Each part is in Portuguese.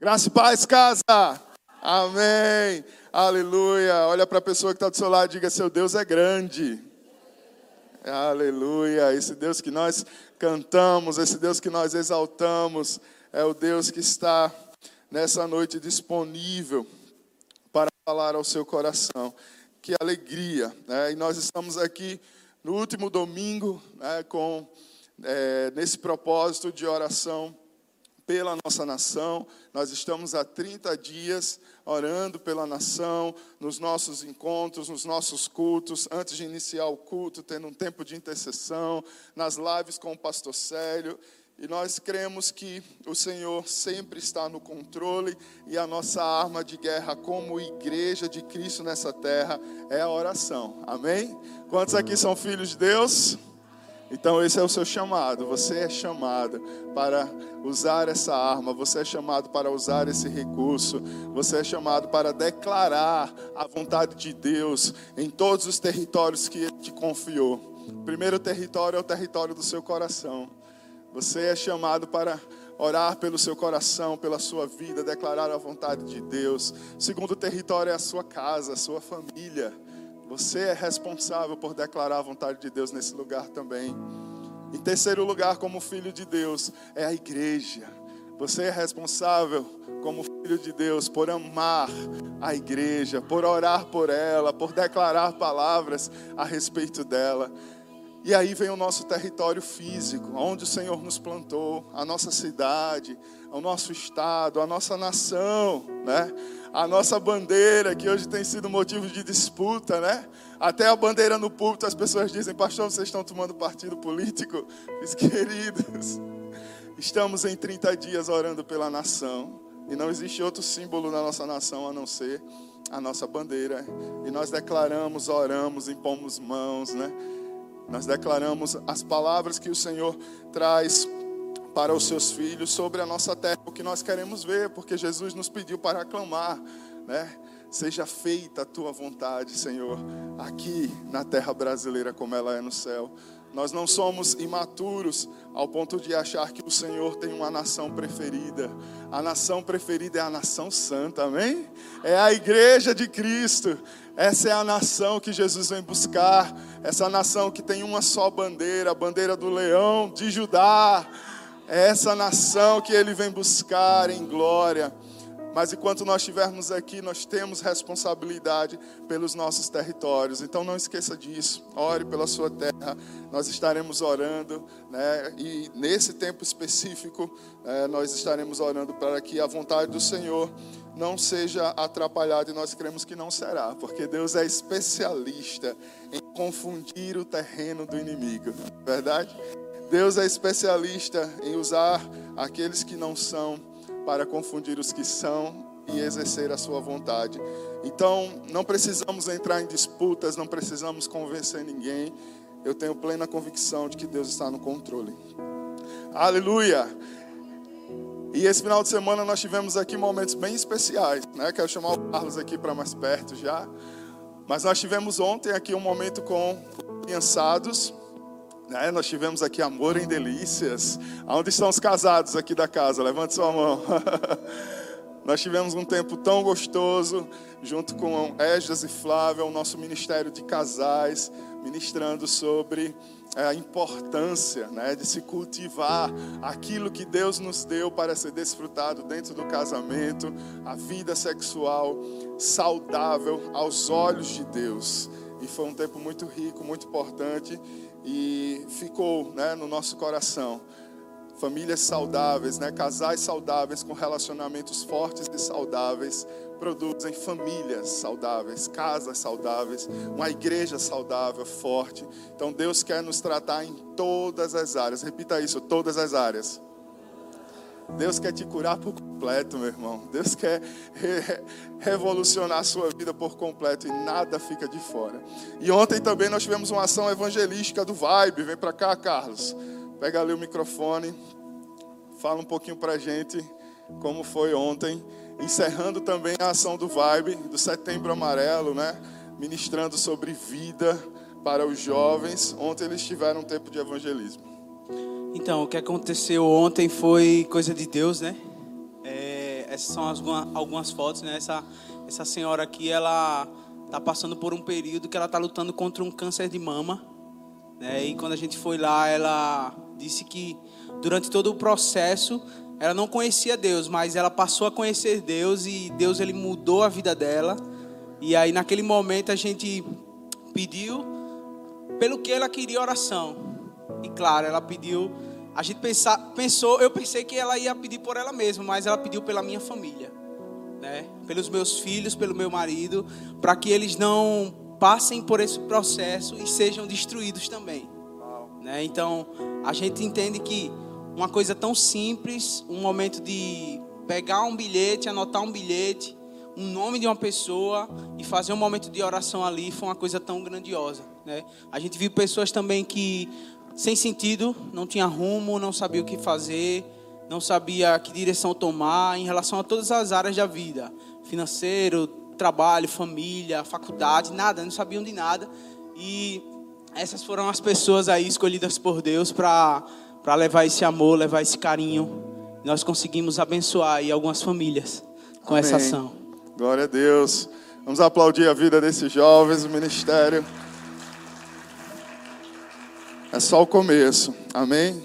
Graça e paz, casa. Amém. Aleluia. Olha para a pessoa que está do seu lado e diga: Seu Deus é grande. Aleluia. Esse Deus que nós cantamos, esse Deus que nós exaltamos, é o Deus que está nessa noite disponível para falar ao seu coração. Que alegria. Né? E nós estamos aqui no último domingo né, com é, nesse propósito de oração pela nossa nação. Nós estamos há 30 dias orando pela nação, nos nossos encontros, nos nossos cultos, antes de iniciar o culto, tendo um tempo de intercessão, nas lives com o pastor Célio. E nós cremos que o Senhor sempre está no controle e a nossa arma de guerra como igreja de Cristo nessa terra é a oração. Amém? Quantos aqui são filhos de Deus? Então, esse é o seu chamado. Você é chamado para usar essa arma, você é chamado para usar esse recurso, você é chamado para declarar a vontade de Deus em todos os territórios que Ele te confiou. O primeiro território é o território do seu coração. Você é chamado para orar pelo seu coração, pela sua vida, declarar a vontade de Deus. O segundo território é a sua casa, a sua família. Você é responsável por declarar a vontade de Deus nesse lugar também. Em terceiro lugar, como filho de Deus, é a igreja. Você é responsável, como filho de Deus, por amar a igreja, por orar por ela, por declarar palavras a respeito dela. E aí vem o nosso território físico, onde o Senhor nos plantou, a nossa cidade, o nosso estado, a nossa nação, né? A nossa bandeira, que hoje tem sido motivo de disputa, né? Até a bandeira no púlpito, as pessoas dizem, pastor, vocês estão tomando partido político? Meus queridos, estamos em 30 dias orando pela nação, e não existe outro símbolo na nossa nação a não ser a nossa bandeira. E nós declaramos, oramos, impomos mãos, né? Nós declaramos as palavras que o Senhor traz para os seus filhos sobre a nossa terra, o que nós queremos ver, porque Jesus nos pediu para aclamar, né? Seja feita a tua vontade, Senhor, aqui na terra brasileira como ela é no céu. Nós não somos imaturos ao ponto de achar que o Senhor tem uma nação preferida. A nação preferida é a nação santa, amém? É a igreja de Cristo. Essa é a nação que Jesus vem buscar. Essa nação que tem uma só bandeira, a bandeira do leão de Judá. É essa nação que ele vem buscar em glória. Mas enquanto nós estivermos aqui, nós temos responsabilidade pelos nossos territórios. Então não esqueça disso. Ore pela sua terra. Nós estaremos orando, né? E nesse tempo específico, é, nós estaremos orando para que a vontade do Senhor não seja atrapalhada. E nós cremos que não será, porque Deus é especialista em confundir o terreno do inimigo. Verdade? Deus é especialista em usar aqueles que não são para confundir os que são e exercer a sua vontade. Então, não precisamos entrar em disputas, não precisamos convencer ninguém. Eu tenho plena convicção de que Deus está no controle. Aleluia! E esse final de semana nós tivemos aqui momentos bem especiais, né? Quero chamar o Carlos aqui para mais perto já. Mas nós tivemos ontem aqui um momento com criançados é, nós tivemos aqui amor em delícias. Onde estão os casados aqui da casa? Levante sua mão. nós tivemos um tempo tão gostoso, junto com Esdras e Flávia, o nosso ministério de casais, ministrando sobre é, a importância né, de se cultivar aquilo que Deus nos deu para ser desfrutado dentro do casamento, a vida sexual saudável aos olhos de Deus. E foi um tempo muito rico, muito importante e ficou né, no nosso coração. Famílias saudáveis, né, casais saudáveis com relacionamentos fortes e saudáveis produzem famílias saudáveis, casas saudáveis, uma igreja saudável, forte. Então Deus quer nos tratar em todas as áreas. Repita isso, todas as áreas. Deus quer te curar por completo, meu irmão. Deus quer re revolucionar a sua vida por completo e nada fica de fora. E ontem também nós tivemos uma ação evangelística do Vibe. Vem para cá, Carlos. Pega ali o microfone. Fala um pouquinho para a gente como foi ontem. Encerrando também a ação do Vibe, do Setembro Amarelo, né? Ministrando sobre vida para os jovens. Ontem eles tiveram um tempo de evangelismo. Então, o que aconteceu ontem foi coisa de Deus, né? É, essas são algumas, algumas fotos, né? Essa, essa senhora aqui, ela está passando por um período que ela está lutando contra um câncer de mama. Né? E quando a gente foi lá, ela disse que durante todo o processo ela não conhecia Deus, mas ela passou a conhecer Deus e Deus ele mudou a vida dela. E aí naquele momento a gente pediu pelo que ela queria oração. E claro, ela pediu, a gente pensa, pensou, eu pensei que ela ia pedir por ela mesma, mas ela pediu pela minha família, né? Pelos meus filhos, pelo meu marido, para que eles não passem por esse processo e sejam destruídos também. Né? Então, a gente entende que uma coisa tão simples, um momento de pegar um bilhete, anotar um bilhete, um nome de uma pessoa e fazer um momento de oração ali foi uma coisa tão grandiosa, né? A gente viu pessoas também que sem sentido, não tinha rumo, não sabia o que fazer, não sabia que direção tomar em relação a todas as áreas da vida, financeiro, trabalho, família, faculdade, nada, não sabiam de nada. E essas foram as pessoas aí escolhidas por Deus para para levar esse amor, levar esse carinho. Nós conseguimos abençoar aí algumas famílias com Amém. essa ação. Glória a Deus. Vamos aplaudir a vida desses jovens, o ministério. É só o começo. Amém?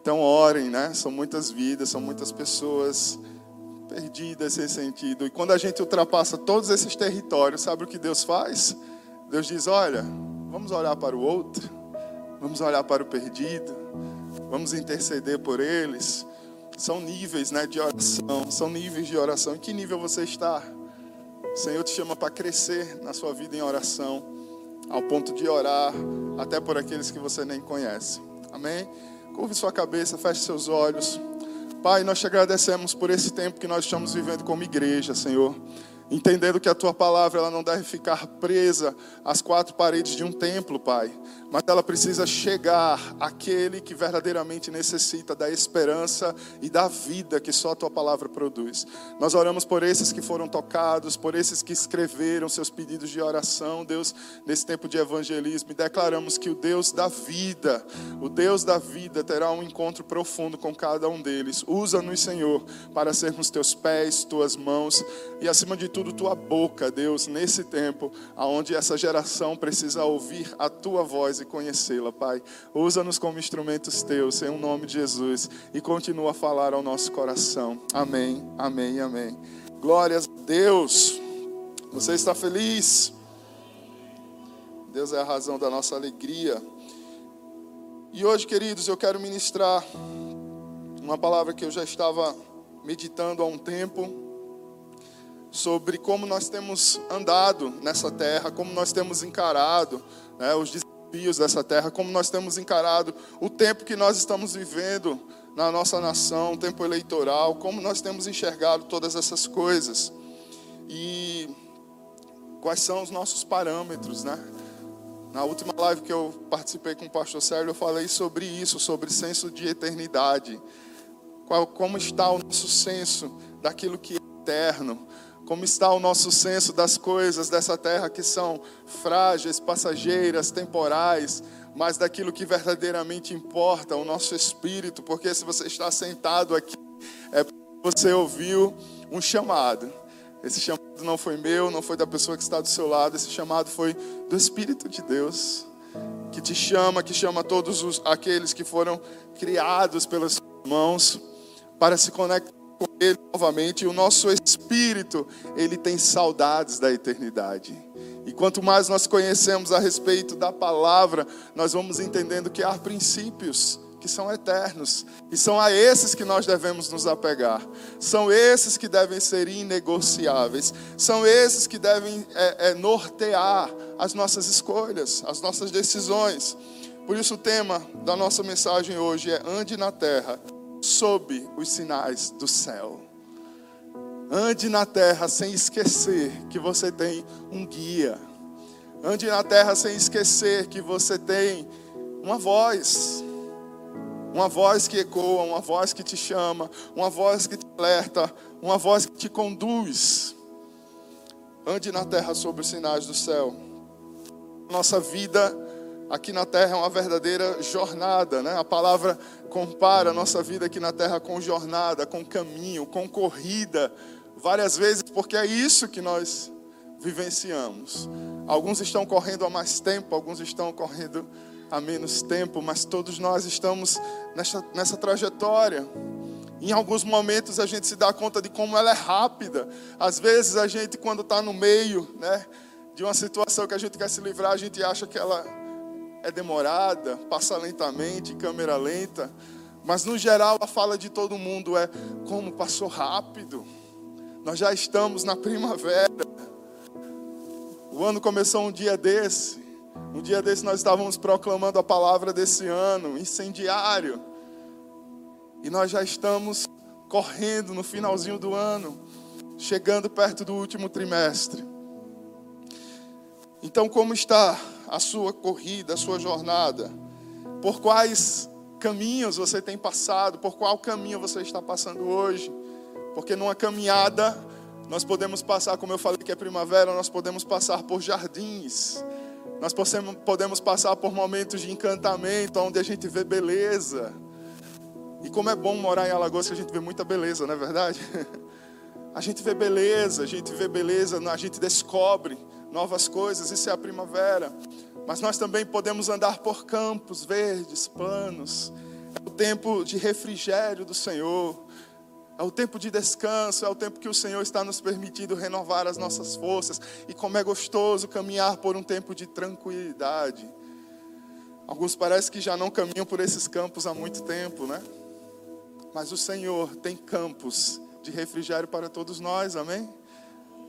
Então orem, né? São muitas vidas, são muitas pessoas perdidas sem sentido. E quando a gente ultrapassa todos esses territórios, sabe o que Deus faz? Deus diz: Olha, vamos olhar para o outro, vamos olhar para o perdido, vamos interceder por eles. São níveis né, de oração, são níveis de oração. Em que nível você está? O Senhor te chama para crescer na sua vida em oração, ao ponto de orar até por aqueles que você nem conhece. Amém? Curve sua cabeça, feche seus olhos. Pai, nós te agradecemos por esse tempo que nós estamos vivendo como igreja, Senhor entendendo que a tua palavra ela não deve ficar presa às quatro paredes de um templo, Pai, mas ela precisa chegar àquele que verdadeiramente necessita da esperança e da vida que só a tua palavra produz. Nós oramos por esses que foram tocados, por esses que escreveram seus pedidos de oração, Deus, nesse tempo de evangelismo, e declaramos que o Deus da vida, o Deus da vida terá um encontro profundo com cada um deles. Usa-nos, Senhor, para sermos teus pés, tuas mãos e acima de tudo tua boca, Deus, nesse tempo, aonde essa geração precisa ouvir a tua voz e conhecê-la, Pai. Usa-nos como instrumentos teus, em um nome de Jesus, e continua a falar ao nosso coração. Amém, amém, amém. Glórias a Deus. Você está feliz? Deus é a razão da nossa alegria. E hoje, queridos, eu quero ministrar uma palavra que eu já estava meditando há um tempo sobre como nós temos andado nessa terra, como nós temos encarado né, os desafios dessa terra, como nós temos encarado o tempo que nós estamos vivendo na nossa nação, o tempo eleitoral, como nós temos enxergado todas essas coisas. E quais são os nossos parâmetros, né? Na última live que eu participei com o pastor Sérgio, eu falei sobre isso, sobre senso de eternidade. Qual, como está o nosso senso daquilo que é eterno, como está o nosso senso das coisas dessa terra que são frágeis, passageiras, temporais, mas daquilo que verdadeiramente importa, o nosso espírito, porque se você está sentado aqui, é porque você ouviu um chamado. Esse chamado não foi meu, não foi da pessoa que está do seu lado, esse chamado foi do Espírito de Deus, que te chama, que chama todos os, aqueles que foram criados pelas mãos para se conectar Ele novamente. O nosso espírito, ele tem saudades da eternidade. E quanto mais nós conhecemos a respeito da palavra, nós vamos entendendo que há princípios que são eternos. E são a esses que nós devemos nos apegar. São esses que devem ser inegociáveis. São esses que devem é, é, nortear as nossas escolhas, as nossas decisões. Por isso, o tema da nossa mensagem hoje é: ande na terra sob os sinais do céu. Ande na terra sem esquecer que você tem um guia. Ande na terra sem esquecer que você tem uma voz. Uma voz que ecoa, uma voz que te chama, uma voz que te alerta, uma voz que te conduz. Ande na terra sob os sinais do céu. Nossa vida aqui na terra é uma verdadeira jornada, né? A palavra compara a nossa vida aqui na terra com jornada, com caminho, com corrida, várias vezes, porque é isso que nós vivenciamos. Alguns estão correndo há mais tempo, alguns estão correndo há menos tempo, mas todos nós estamos nessa, nessa trajetória. Em alguns momentos a gente se dá conta de como ela é rápida. Às vezes a gente, quando está no meio né, de uma situação que a gente quer se livrar, a gente acha que ela é demorada, passa lentamente, câmera lenta. Mas no geral a fala de todo mundo é como passou rápido. Nós já estamos na primavera. O ano começou um dia desse. Um dia desse nós estávamos proclamando a palavra desse ano, incendiário. E nós já estamos correndo no finalzinho do ano, chegando perto do último trimestre. Então, como está a sua corrida, a sua jornada? Por quais caminhos você tem passado? Por qual caminho você está passando hoje? Porque numa caminhada nós podemos passar, como eu falei que é primavera, nós podemos passar por jardins. Nós podemos passar por momentos de encantamento, onde a gente vê beleza. E como é bom morar em Alagoas, que a gente vê muita beleza, não é verdade? A gente vê beleza, a gente vê beleza, a gente descobre novas coisas, isso é a primavera. Mas nós também podemos andar por campos verdes, planos. É o tempo de refrigério do Senhor. É o tempo de descanso, é o tempo que o Senhor está nos permitindo renovar as nossas forças. E como é gostoso caminhar por um tempo de tranquilidade. Alguns parece que já não caminham por esses campos há muito tempo, né? Mas o Senhor tem campos de refrigério para todos nós, amém?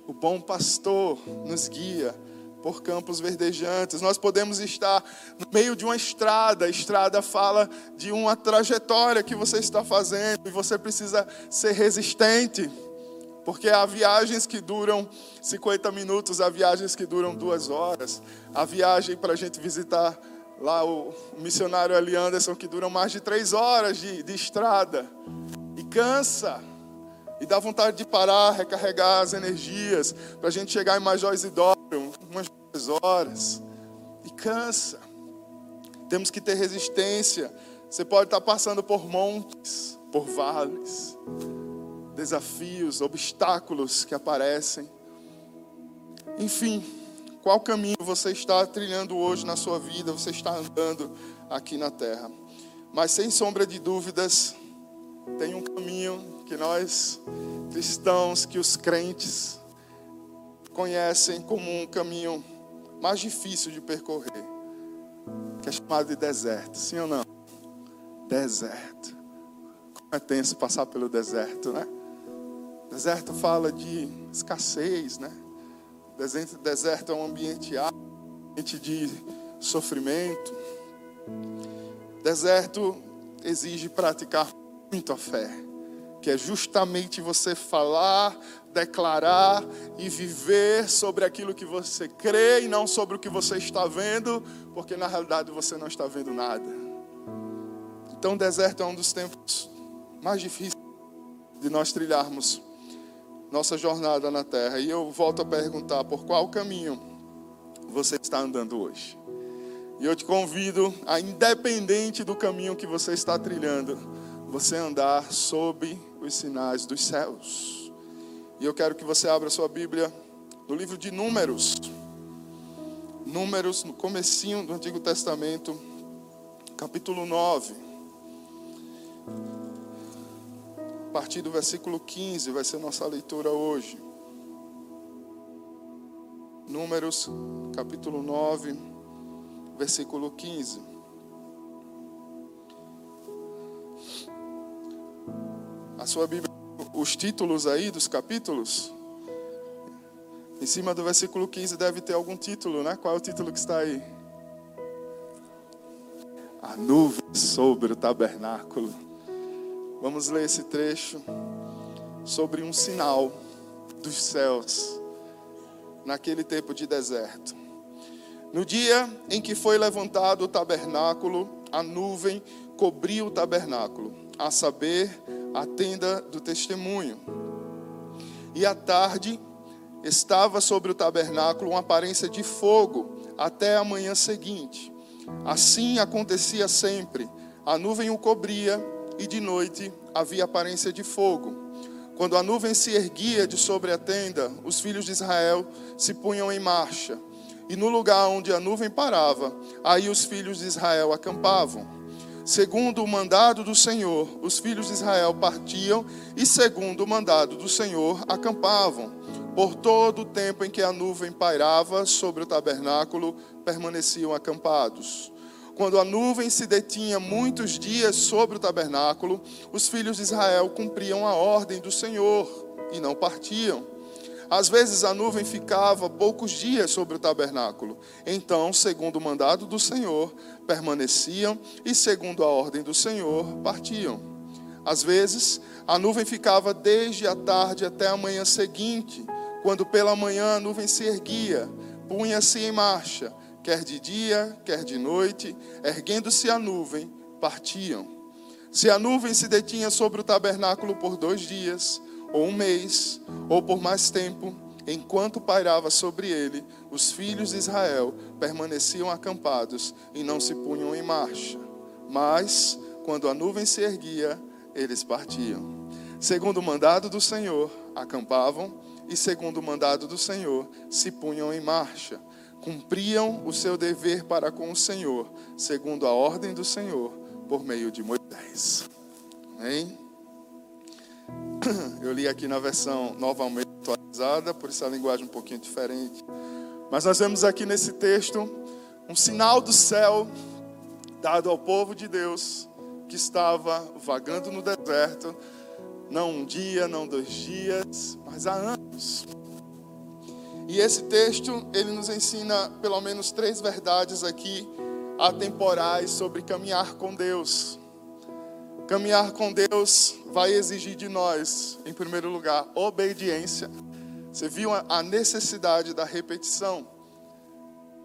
O bom pastor nos guia por campos verdejantes. Nós podemos estar no meio de uma estrada. A estrada fala de uma trajetória que você está fazendo e você precisa ser resistente. Porque há viagens que duram 50 minutos, há viagens que duram duas horas. Há viagem para a gente visitar lá o missionário Eli Anderson que duram mais de três horas de, de estrada. E cansa. E dá vontade de parar, recarregar as energias, para a gente chegar em Major Isidoro, umas duas horas. E cansa. Temos que ter resistência. Você pode estar passando por montes, por vales, desafios, obstáculos que aparecem. Enfim, qual caminho você está trilhando hoje na sua vida, você está andando aqui na terra. Mas sem sombra de dúvidas, tem um caminho que nós cristãos, que os crentes conhecem como um caminho mais difícil de percorrer, que é chamado de deserto, sim ou não? Deserto. Como é tenso passar pelo deserto, né? Deserto fala de escassez, né? Deserto é um ambiente ambiente de sofrimento. Deserto exige praticar muito a fé que é justamente você falar, declarar e viver sobre aquilo que você crê e não sobre o que você está vendo, porque na realidade você não está vendo nada. Então, o deserto é um dos tempos mais difíceis de nós trilharmos nossa jornada na terra. E eu volto a perguntar: por qual caminho você está andando hoje? E eu te convido a, independente do caminho que você está trilhando, você andar sob os sinais dos céus. E eu quero que você abra sua Bíblia no livro de Números. Números, no comecinho do Antigo Testamento, capítulo 9. A partir do versículo 15 vai ser nossa leitura hoje. Números, capítulo 9, versículo 15. A sua Bíblia, os títulos aí dos capítulos. Em cima do versículo 15 deve ter algum título, né? Qual é o título que está aí? A nuvem sobre o tabernáculo. Vamos ler esse trecho sobre um sinal dos céus naquele tempo de deserto. No dia em que foi levantado o tabernáculo, a nuvem cobriu o tabernáculo, a saber, a tenda do testemunho. E à tarde estava sobre o tabernáculo uma aparência de fogo até a manhã seguinte. Assim acontecia sempre. A nuvem o cobria e de noite havia aparência de fogo. Quando a nuvem se erguia de sobre a tenda, os filhos de Israel se punham em marcha. E no lugar onde a nuvem parava, aí os filhos de Israel acampavam. Segundo o mandado do Senhor, os filhos de Israel partiam e, segundo o mandado do Senhor, acampavam. Por todo o tempo em que a nuvem pairava sobre o tabernáculo, permaneciam acampados. Quando a nuvem se detinha muitos dias sobre o tabernáculo, os filhos de Israel cumpriam a ordem do Senhor e não partiam. Às vezes a nuvem ficava poucos dias sobre o tabernáculo. Então, segundo o mandado do Senhor, permaneciam e, segundo a ordem do Senhor, partiam. Às vezes, a nuvem ficava desde a tarde até a manhã seguinte, quando pela manhã a nuvem se erguia, punha-se em marcha quer de dia, quer de noite, erguendo-se a nuvem, partiam. Se a nuvem se detinha sobre o tabernáculo por dois dias, ou um mês, ou por mais tempo, enquanto pairava sobre ele, os filhos de Israel permaneciam acampados e não se punham em marcha. Mas, quando a nuvem se erguia, eles partiam. Segundo o mandado do Senhor, acampavam, e segundo o mandado do Senhor, se punham em marcha cumpriam o seu dever para com o Senhor, segundo a ordem do Senhor, por meio de Moisés. Amém? Eu li aqui na versão novamente atualizada, por isso a linguagem um pouquinho diferente. Mas nós vemos aqui nesse texto um sinal do céu dado ao povo de Deus que estava vagando no deserto, não um dia, não dois dias, mas há anos. E esse texto, ele nos ensina pelo menos três verdades aqui atemporais sobre caminhar com Deus. Caminhar com Deus vai exigir de nós, em primeiro lugar, obediência. Você viu a necessidade da repetição?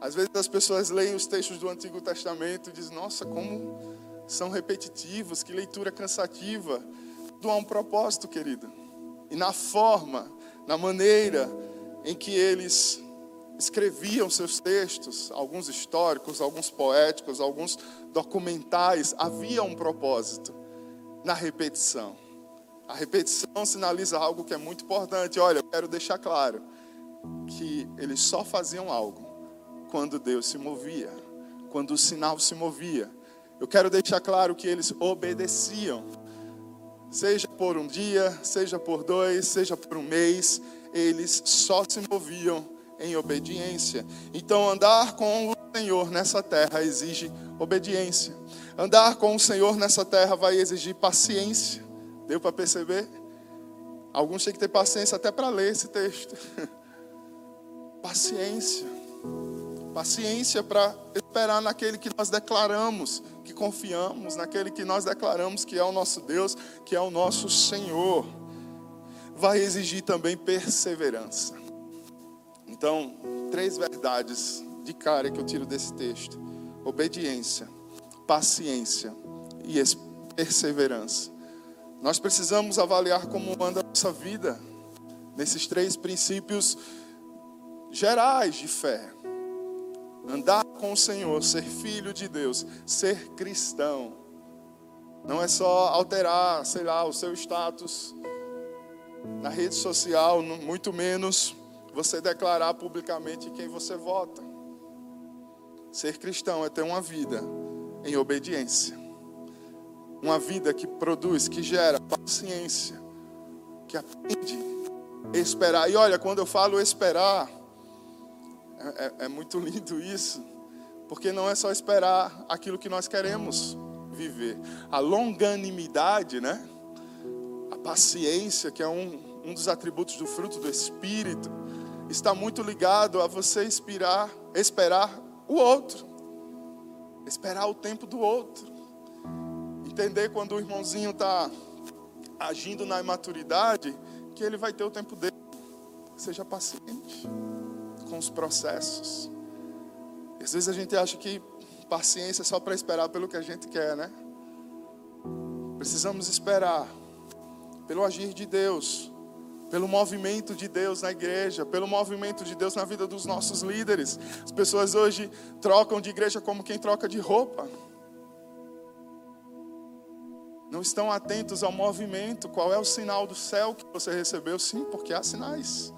Às vezes as pessoas leem os textos do Antigo Testamento e dizem: Nossa, como são repetitivos, que leitura cansativa. Tudo há um propósito, querido. E na forma, na maneira, em que eles escreviam seus textos, alguns históricos, alguns poéticos, alguns documentais, havia um propósito na repetição. A repetição sinaliza algo que é muito importante. Olha, eu quero deixar claro que eles só faziam algo quando Deus se movia, quando o sinal se movia. Eu quero deixar claro que eles obedeciam, seja por um dia, seja por dois, seja por um mês, eles só se moviam em obediência. Então, andar com Senhor nessa terra exige obediência. Andar com o Senhor nessa terra vai exigir paciência. Deu para perceber? Alguns têm que ter paciência até para ler esse texto. paciência. Paciência para esperar naquele que nós declaramos, que confiamos, naquele que nós declaramos que é o nosso Deus, que é o nosso Senhor vai exigir também perseverança. Então, três verdades de cara que eu tiro desse texto: obediência, paciência e perseverança. Nós precisamos avaliar como anda a nossa vida nesses três princípios gerais de fé. Andar com o Senhor, ser filho de Deus, ser cristão. Não é só alterar, sei lá, o seu status na rede social, muito menos você declarar publicamente quem você vota. Ser cristão é ter uma vida em obediência. Uma vida que produz, que gera paciência, que aprende a esperar. E olha, quando eu falo esperar, é, é, é muito lindo isso, porque não é só esperar aquilo que nós queremos viver. A longanimidade, né? paciência, que é um, um dos atributos do fruto do Espírito, está muito ligado a você inspirar, esperar o outro, esperar o tempo do outro, entender quando o irmãozinho está agindo na imaturidade, que ele vai ter o tempo dele. Seja paciente com os processos. Às vezes a gente acha que paciência é só para esperar pelo que a gente quer, né? Precisamos esperar pelo agir de Deus, pelo movimento de Deus na igreja, pelo movimento de Deus na vida dos nossos líderes. As pessoas hoje trocam de igreja como quem troca de roupa. Não estão atentos ao movimento. Qual é o sinal do céu que você recebeu? Sim, porque há sinais.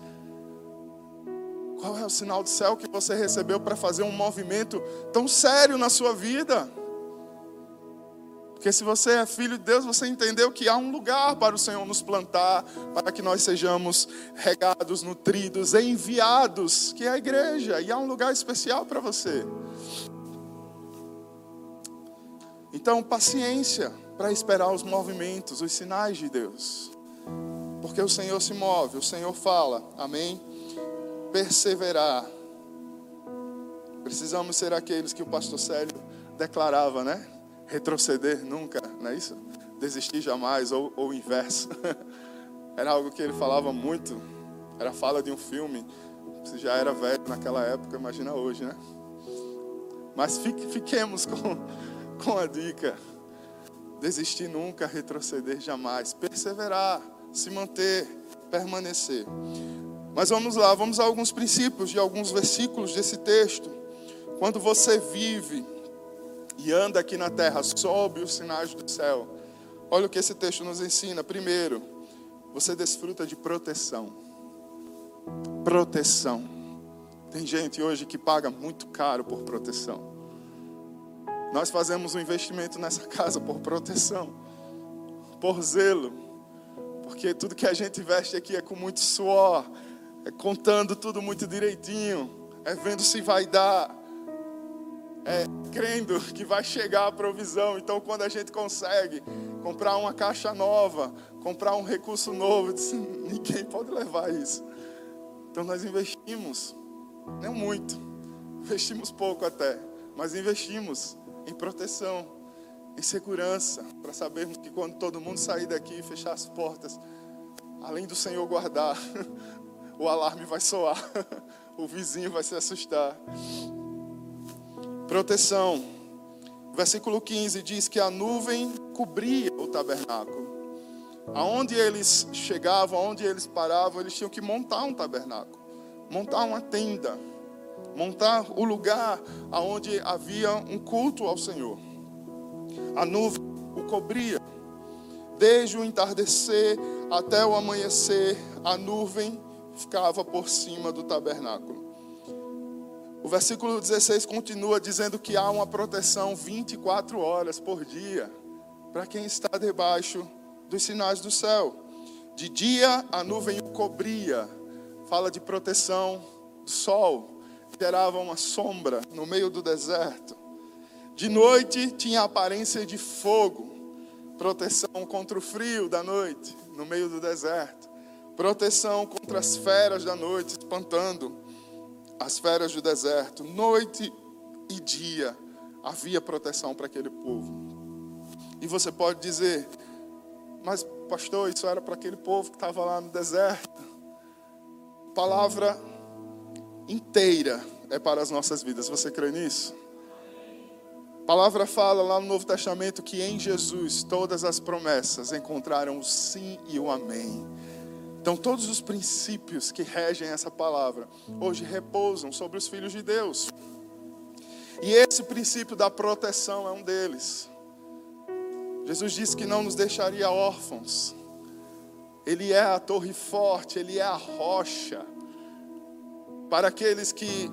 Qual é o sinal do céu que você recebeu para fazer um movimento tão sério na sua vida? Porque se você é filho de Deus, você entendeu que há um lugar para o Senhor nos plantar, para que nós sejamos regados, nutridos, enviados, que é a igreja, e há um lugar especial para você. Então, paciência para esperar os movimentos, os sinais de Deus. Porque o Senhor se move, o Senhor fala, amém? Perseverar. Precisamos ser aqueles que o pastor Célio declarava, né? Retroceder nunca, não é isso? Desistir jamais, ou, ou o inverso. Era algo que ele falava muito, era fala de um filme. Se já era velho naquela época, imagina hoje, né? Mas fique, fiquemos com, com a dica: desistir nunca, retroceder jamais, perseverar, se manter, permanecer. Mas vamos lá, vamos a alguns princípios de alguns versículos desse texto. Quando você vive e anda aqui na terra sob os sinais do céu. Olha o que esse texto nos ensina. Primeiro, você desfruta de proteção. Proteção. Tem gente hoje que paga muito caro por proteção. Nós fazemos um investimento nessa casa por proteção, por zelo, porque tudo que a gente veste aqui é com muito suor, é contando tudo muito direitinho, é vendo se vai dar, é, crendo que vai chegar a provisão. Então, quando a gente consegue comprar uma caixa nova, comprar um recurso novo, ninguém pode levar isso. Então, nós investimos, não muito, investimos pouco até, mas investimos em proteção, em segurança, para sabermos que quando todo mundo sair daqui e fechar as portas, além do Senhor guardar, o alarme vai soar, o vizinho vai se assustar proteção. Versículo 15 diz que a nuvem cobria o tabernáculo. Aonde eles chegavam, aonde eles paravam, eles tinham que montar um tabernáculo, montar uma tenda, montar o lugar aonde havia um culto ao Senhor. A nuvem o cobria. Desde o entardecer até o amanhecer, a nuvem ficava por cima do tabernáculo. O versículo 16 continua dizendo que há uma proteção 24 horas por dia para quem está debaixo dos sinais do céu. De dia a nuvem o cobria, fala de proteção do sol, gerava uma sombra no meio do deserto. De noite tinha aparência de fogo, proteção contra o frio da noite, no meio do deserto. Proteção contra as feras da noite, espantando as feras do deserto, noite e dia, havia proteção para aquele povo. E você pode dizer, mas pastor, isso era para aquele povo que estava lá no deserto. Palavra inteira é para as nossas vidas. Você crê nisso? A palavra fala lá no Novo Testamento que em Jesus todas as promessas encontraram o sim e o amém. Então, todos os princípios que regem essa palavra hoje repousam sobre os filhos de Deus. E esse princípio da proteção é um deles. Jesus disse que não nos deixaria órfãos. Ele é a torre forte, ele é a rocha. Para aqueles que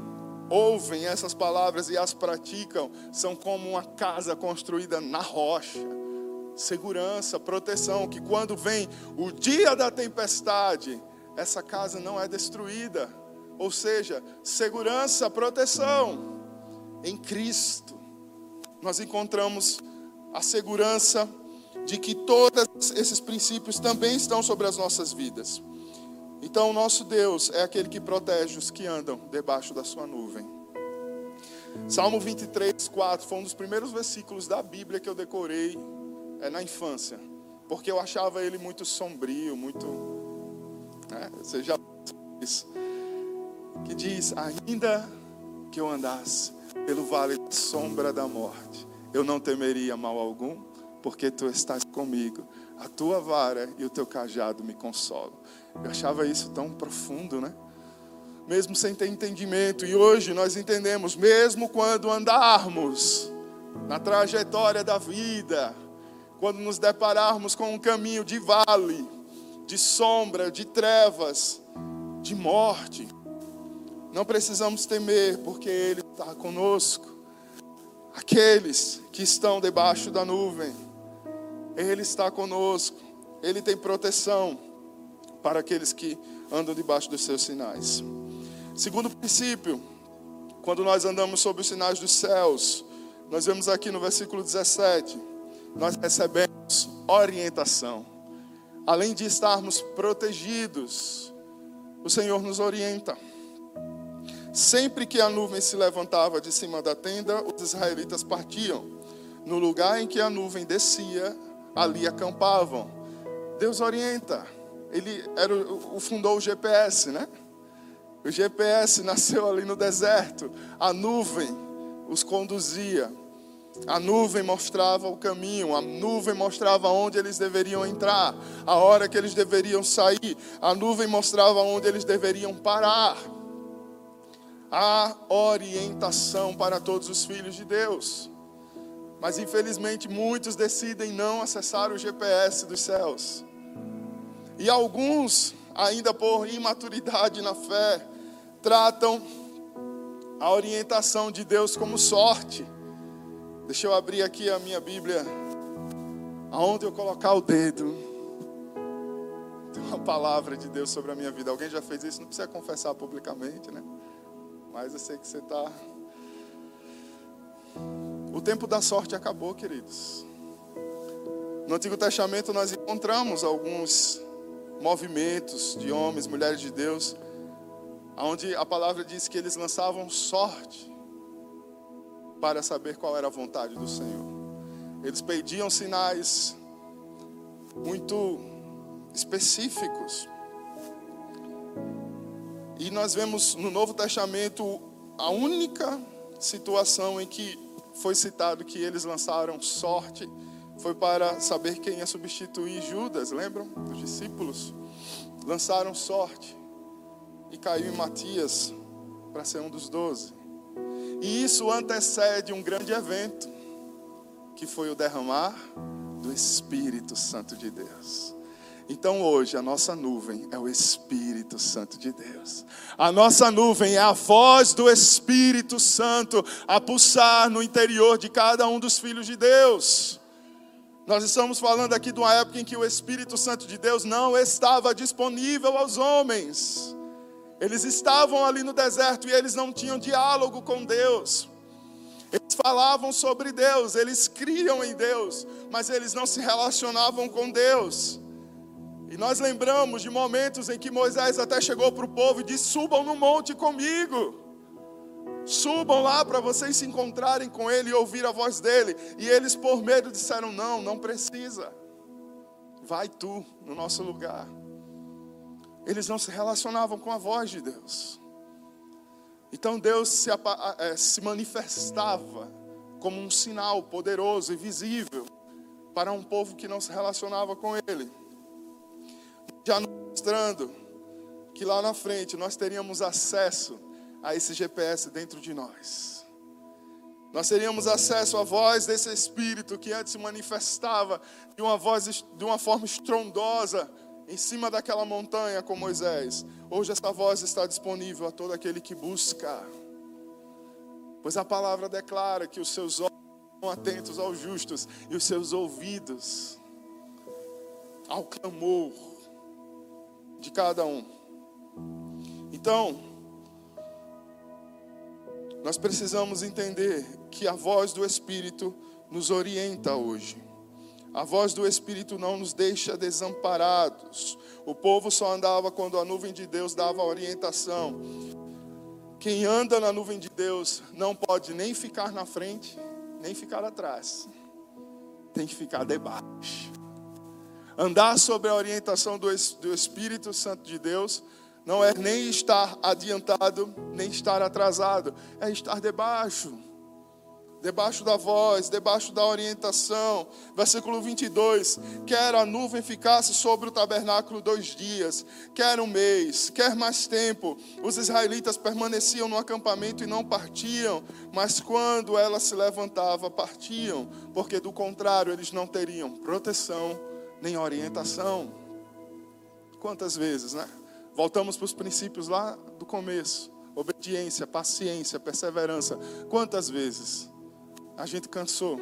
ouvem essas palavras e as praticam, são como uma casa construída na rocha segurança, proteção, que quando vem o dia da tempestade, essa casa não é destruída. Ou seja, segurança, proteção em Cristo. Nós encontramos a segurança de que todos esses princípios também estão sobre as nossas vidas. Então, o nosso Deus é aquele que protege os que andam debaixo da sua nuvem. Salmo 23, 4 foi um dos primeiros versículos da Bíblia que eu decorei é na infância, porque eu achava ele muito sombrio, muito. Né? Você já isso. Que diz: ainda que eu andasse pelo vale da sombra da morte, eu não temeria mal algum, porque tu estás comigo. A tua vara e o teu cajado me consolam. Eu achava isso tão profundo, né? Mesmo sem ter entendimento. E hoje nós entendemos, mesmo quando andarmos na trajetória da vida, quando nos depararmos com um caminho de vale, de sombra, de trevas, de morte, não precisamos temer, porque Ele está conosco. Aqueles que estão debaixo da nuvem, Ele está conosco. Ele tem proteção para aqueles que andam debaixo dos seus sinais. Segundo princípio, quando nós andamos sob os sinais dos céus, nós vemos aqui no versículo 17, nós recebemos orientação. Além de estarmos protegidos, o Senhor nos orienta. Sempre que a nuvem se levantava de cima da tenda, os israelitas partiam. No lugar em que a nuvem descia, ali acampavam. Deus orienta. Ele era o, fundou o GPS, né? O GPS nasceu ali no deserto. A nuvem os conduzia. A nuvem mostrava o caminho, a nuvem mostrava onde eles deveriam entrar, a hora que eles deveriam sair, a nuvem mostrava onde eles deveriam parar. Há orientação para todos os filhos de Deus. Mas infelizmente muitos decidem não acessar o GPS dos céus. E alguns, ainda por imaturidade na fé, tratam a orientação de Deus como sorte. Deixa eu abrir aqui a minha Bíblia. Aonde eu colocar o dedo, tem uma palavra de Deus sobre a minha vida. Alguém já fez isso? Não precisa confessar publicamente, né? Mas eu sei que você está. O tempo da sorte acabou, queridos. No Antigo Testamento nós encontramos alguns movimentos de homens, mulheres de Deus, onde a palavra diz que eles lançavam sorte para saber qual era a vontade do Senhor. Eles pediam sinais muito específicos e nós vemos no Novo Testamento a única situação em que foi citado que eles lançaram sorte foi para saber quem ia substituir Judas, lembram? Os discípulos lançaram sorte e caiu em Matias para ser um dos doze. E isso antecede um grande evento, que foi o derramar do Espírito Santo de Deus. Então hoje a nossa nuvem é o Espírito Santo de Deus. A nossa nuvem é a voz do Espírito Santo a pulsar no interior de cada um dos filhos de Deus. Nós estamos falando aqui de uma época em que o Espírito Santo de Deus não estava disponível aos homens. Eles estavam ali no deserto e eles não tinham diálogo com Deus. Eles falavam sobre Deus, eles criam em Deus, mas eles não se relacionavam com Deus. E nós lembramos de momentos em que Moisés até chegou para o povo e disse: subam no monte comigo. Subam lá para vocês se encontrarem com ele e ouvir a voz dele. E eles, por medo, disseram: Não, não precisa. Vai tu no nosso lugar. Eles não se relacionavam com a voz de Deus. Então Deus se, é, se manifestava como um sinal poderoso e visível para um povo que não se relacionava com Ele já mostrando que lá na frente nós teríamos acesso a esse GPS dentro de nós. Nós teríamos acesso à voz desse Espírito que antes se manifestava de uma voz de uma forma estrondosa em cima daquela montanha com Moisés. Hoje essa voz está disponível a todo aquele que busca. Pois a palavra declara que os seus olhos estão atentos aos justos e os seus ouvidos ao clamor de cada um. Então, nós precisamos entender que a voz do Espírito nos orienta hoje. A voz do Espírito não nos deixa desamparados. O povo só andava quando a nuvem de Deus dava orientação. Quem anda na nuvem de Deus não pode nem ficar na frente, nem ficar atrás. Tem que ficar debaixo. Andar sob a orientação do Espírito Santo de Deus não é nem estar adiantado, nem estar atrasado, é estar debaixo. Debaixo da voz, debaixo da orientação. Versículo 22: quer a nuvem ficasse sobre o tabernáculo dois dias, quer um mês, quer mais tempo, os israelitas permaneciam no acampamento e não partiam, mas quando ela se levantava, partiam, porque do contrário eles não teriam proteção nem orientação. Quantas vezes, né? Voltamos para os princípios lá do começo. Obediência, paciência, perseverança. Quantas vezes a gente cansou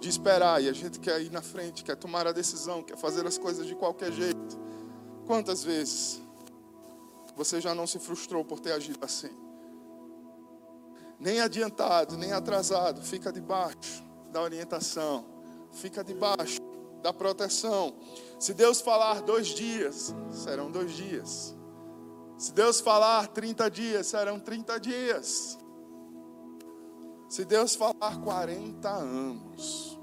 de esperar e a gente quer ir na frente, quer tomar a decisão, quer fazer as coisas de qualquer jeito. Quantas vezes você já não se frustrou por ter agido assim? Nem adiantado, nem atrasado, fica debaixo da orientação, fica debaixo da proteção. Se Deus falar dois dias, serão dois dias. Se Deus falar 30 dias, serão 30 dias. Se Deus falar 40 anos,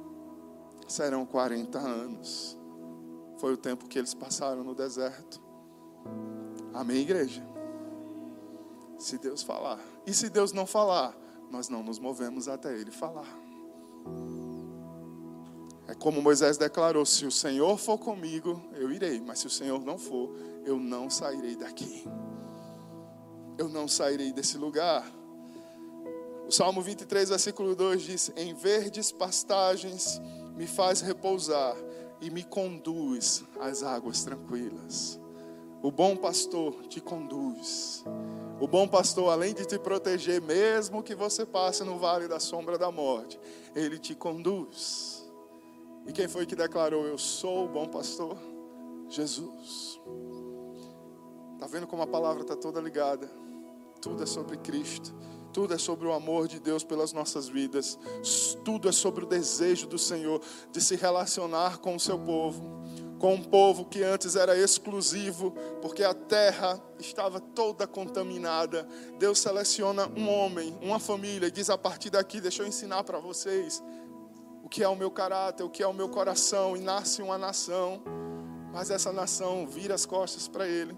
serão 40 anos. Foi o tempo que eles passaram no deserto. Amém, igreja? Se Deus falar. E se Deus não falar, nós não nos movemos até Ele falar. É como Moisés declarou: se o Senhor for comigo, eu irei, mas se o Senhor não for, eu não sairei daqui. Eu não sairei desse lugar. O Salmo 23, versículo 2 diz: Em verdes pastagens me faz repousar e me conduz às águas tranquilas. O bom pastor te conduz. O bom pastor, além de te proteger, mesmo que você passe no vale da sombra da morte, ele te conduz. E quem foi que declarou: Eu sou o bom pastor? Jesus. Está vendo como a palavra está toda ligada? Tudo é sobre Cristo. Tudo é sobre o amor de Deus pelas nossas vidas. Tudo é sobre o desejo do Senhor de se relacionar com o seu povo. Com um povo que antes era exclusivo, porque a terra estava toda contaminada. Deus seleciona um homem, uma família, e diz: a partir daqui, deixa eu ensinar para vocês o que é o meu caráter, o que é o meu coração, e nasce uma nação. Mas essa nação vira as costas para ele.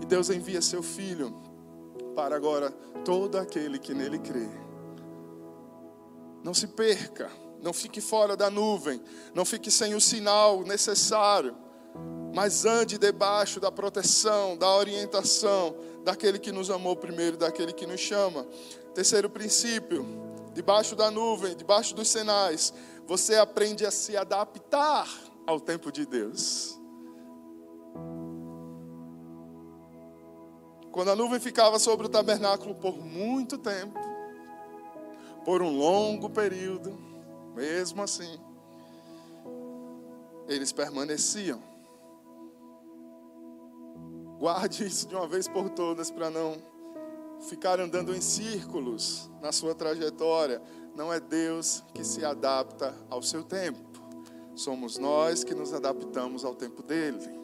E Deus envia seu filho para agora todo aquele que nele crê. Não se perca, não fique fora da nuvem, não fique sem o sinal necessário, mas ande debaixo da proteção, da orientação daquele que nos amou primeiro, daquele que nos chama. Terceiro princípio, debaixo da nuvem, debaixo dos sinais, você aprende a se adaptar ao tempo de Deus. Quando a nuvem ficava sobre o tabernáculo por muito tempo, por um longo período, mesmo assim, eles permaneciam. Guarde isso de uma vez por todas para não ficar andando em círculos na sua trajetória. Não é Deus que se adapta ao seu tempo. Somos nós que nos adaptamos ao tempo dele.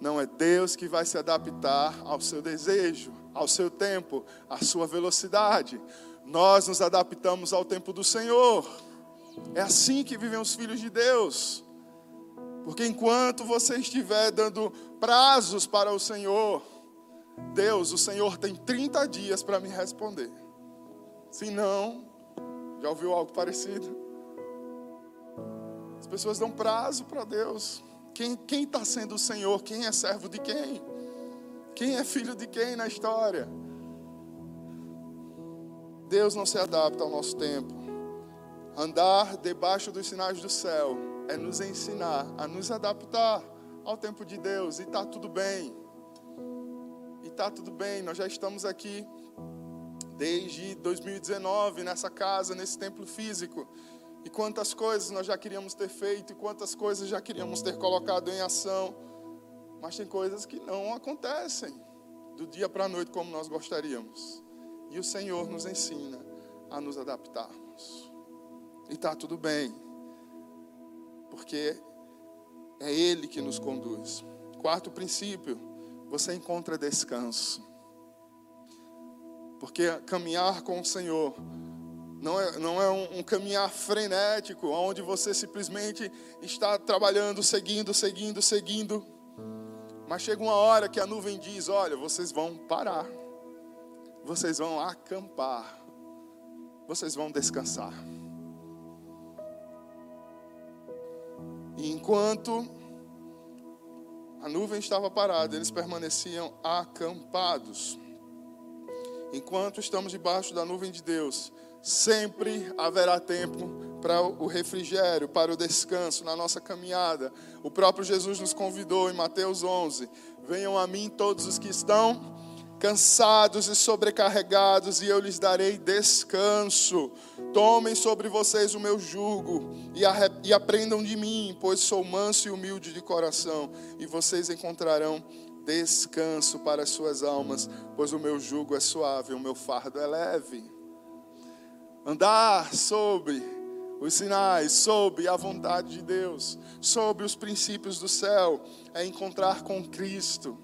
Não é Deus que vai se adaptar ao seu desejo, ao seu tempo, à sua velocidade. Nós nos adaptamos ao tempo do Senhor. É assim que vivem os filhos de Deus. Porque enquanto você estiver dando prazos para o Senhor, Deus, o Senhor tem 30 dias para me responder. Se não, já ouviu algo parecido? As pessoas dão prazo para Deus. Quem está sendo o Senhor? Quem é servo de quem? Quem é filho de quem na história? Deus não se adapta ao nosso tempo. Andar debaixo dos sinais do céu é nos ensinar a nos adaptar ao tempo de Deus. E está tudo bem. E está tudo bem. Nós já estamos aqui desde 2019 nessa casa, nesse templo físico. E quantas coisas nós já queríamos ter feito, e quantas coisas já queríamos ter colocado em ação. Mas tem coisas que não acontecem do dia para a noite como nós gostaríamos. E o Senhor nos ensina a nos adaptarmos. E está tudo bem, porque é Ele que nos conduz. Quarto princípio, você encontra descanso. Porque caminhar com o Senhor não é, não é um, um caminhar frenético, onde você simplesmente está trabalhando, seguindo, seguindo, seguindo. Mas chega uma hora que a nuvem diz: Olha, vocês vão parar, vocês vão acampar. vocês vão descansar. E enquanto a nuvem estava parada, eles permaneciam acampados. Enquanto estamos debaixo da nuvem de Deus, sempre haverá tempo para o refrigério, para o descanso na nossa caminhada. O próprio Jesus nos convidou em Mateus 11: Venham a mim todos os que estão cansados e sobrecarregados, e eu lhes darei descanso. Tomem sobre vocês o meu jugo e, e aprendam de mim, pois sou manso e humilde de coração, e vocês encontrarão descanso para as suas almas, pois o meu jugo é suave, o meu fardo é leve. Andar sobre os sinais, sobre a vontade de Deus, sobre os princípios do céu, é encontrar com Cristo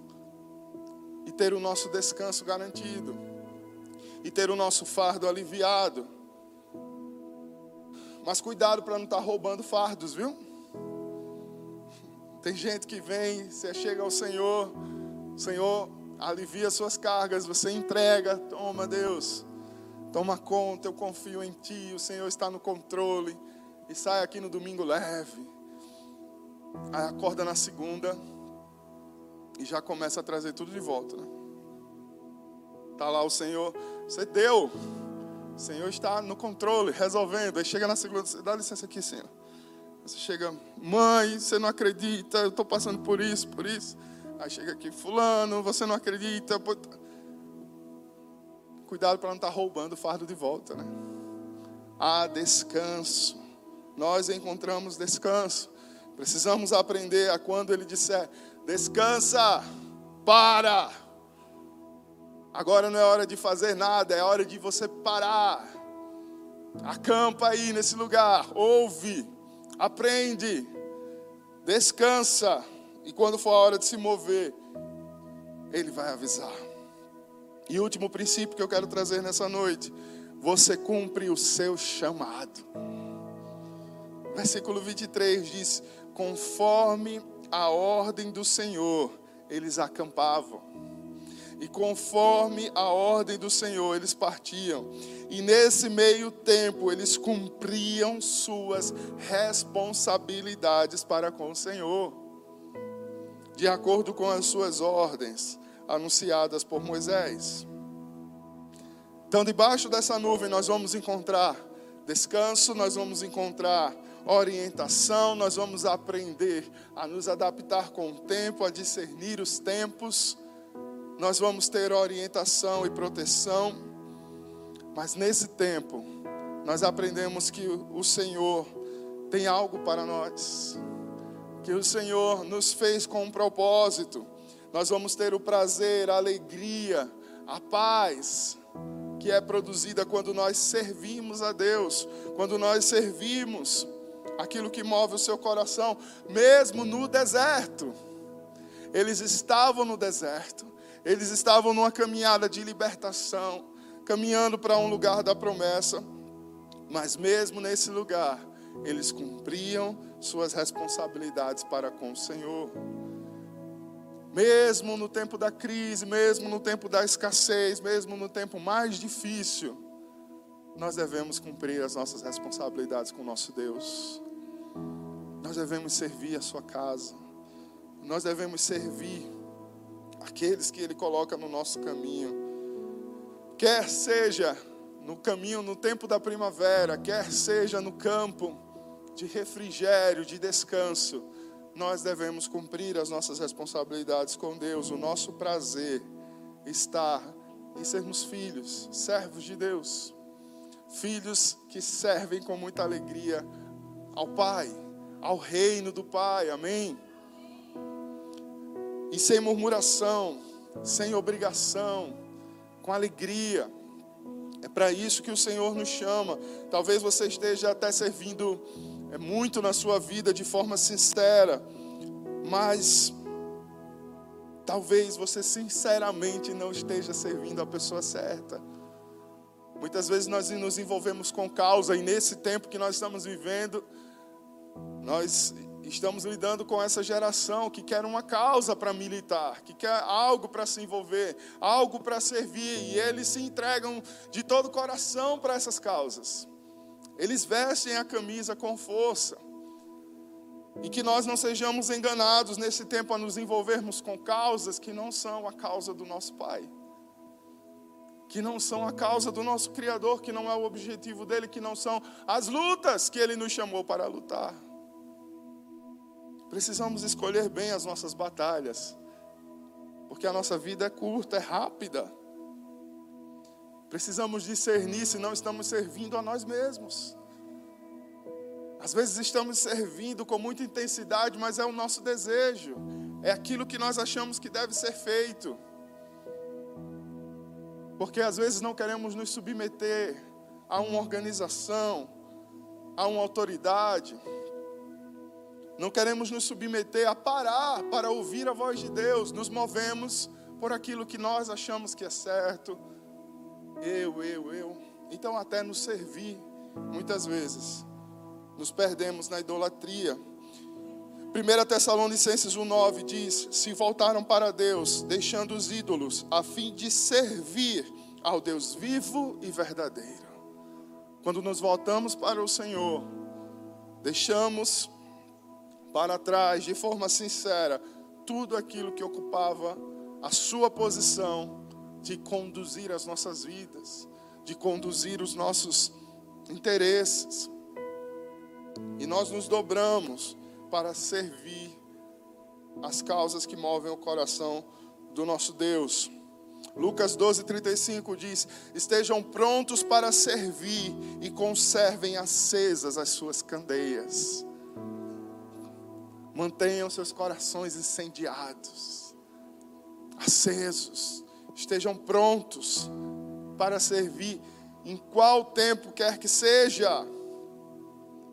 e ter o nosso descanso garantido, e ter o nosso fardo aliviado. Mas cuidado para não estar tá roubando fardos, viu? Tem gente que vem, você chega ao Senhor, Senhor alivia suas cargas, você entrega, toma Deus, toma conta, eu confio em Ti, o Senhor está no controle, e sai aqui no domingo leve, aí acorda na segunda, e já começa a trazer tudo de volta. Né? Tá lá o Senhor, você deu. O Senhor está no controle, resolvendo. Aí chega na segunda, dá licença aqui, Senhor. Você chega, mãe, você não acredita, eu estou passando por isso, por isso. Aí chega aqui, fulano, você não acredita. Cuidado para não estar tá roubando o fardo de volta, né? Há descanso. Nós encontramos descanso. Precisamos aprender a quando Ele disser, Descansa, para. Agora não é hora de fazer nada, é hora de você parar. Acampa aí nesse lugar, ouve, aprende, descansa. E quando for a hora de se mover, Ele vai avisar. E último princípio que eu quero trazer nessa noite: você cumpre o seu chamado. Versículo 23 diz: conforme a ordem do Senhor, eles acampavam. E conforme a ordem do Senhor, eles partiam. E nesse meio tempo, eles cumpriam suas responsabilidades para com o Senhor, de acordo com as suas ordens anunciadas por Moisés. Então, debaixo dessa nuvem, nós vamos encontrar descanso, nós vamos encontrar orientação, nós vamos aprender a nos adaptar com o tempo, a discernir os tempos, nós vamos ter orientação e proteção, mas nesse tempo, nós aprendemos que o Senhor tem algo para nós, que o Senhor nos fez com um propósito, nós vamos ter o prazer, a alegria, a paz, que é produzida quando nós servimos a Deus, quando nós servimos aquilo que move o seu coração, mesmo no deserto. Eles estavam no deserto, eles estavam numa caminhada de libertação, caminhando para um lugar da promessa, mas mesmo nesse lugar, eles cumpriam suas responsabilidades para com o Senhor. Mesmo no tempo da crise, mesmo no tempo da escassez, mesmo no tempo mais difícil, nós devemos cumprir as nossas responsabilidades com o nosso Deus. Nós devemos servir a sua casa. Nós devemos servir aqueles que Ele coloca no nosso caminho. Quer seja no caminho, no tempo da primavera, quer seja no campo de refrigério, de descanso, nós devemos cumprir as nossas responsabilidades com Deus. O nosso prazer está em sermos filhos, servos de Deus filhos que servem com muita alegria ao Pai, ao reino do Pai, amém? E sem murmuração, sem obrigação, com alegria. É para isso que o Senhor nos chama. Talvez você esteja até servindo é, muito na sua vida de forma sincera, mas talvez você sinceramente não esteja servindo a pessoa certa. Muitas vezes nós nos envolvemos com causa e nesse tempo que nós estamos vivendo, nós Estamos lidando com essa geração que quer uma causa para militar, que quer algo para se envolver, algo para servir, e eles se entregam de todo o coração para essas causas. Eles vestem a camisa com força. E que nós não sejamos enganados nesse tempo a nos envolvermos com causas que não são a causa do nosso Pai. Que não são a causa do nosso Criador, que não é o objetivo dele, que não são as lutas que ele nos chamou para lutar. Precisamos escolher bem as nossas batalhas, porque a nossa vida é curta, é rápida. Precisamos discernir se não estamos servindo a nós mesmos. Às vezes estamos servindo com muita intensidade, mas é o nosso desejo, é aquilo que nós achamos que deve ser feito. Porque às vezes não queremos nos submeter a uma organização, a uma autoridade. Não queremos nos submeter a parar para ouvir a voz de Deus. Nos movemos por aquilo que nós achamos que é certo. Eu, eu, eu. Então, até nos servir, muitas vezes, nos perdemos na idolatria. 1 Tessalonicenses 1,9 diz: Se voltaram para Deus, deixando os ídolos, a fim de servir ao Deus vivo e verdadeiro. Quando nos voltamos para o Senhor, deixamos para trás, de forma sincera, tudo aquilo que ocupava a sua posição de conduzir as nossas vidas, de conduzir os nossos interesses. E nós nos dobramos para servir as causas que movem o coração do nosso Deus. Lucas 12, 35 diz: Estejam prontos para servir e conservem acesas as suas candeias. Mantenham seus corações incendiados, acesos. Estejam prontos para servir em qual tempo quer que seja.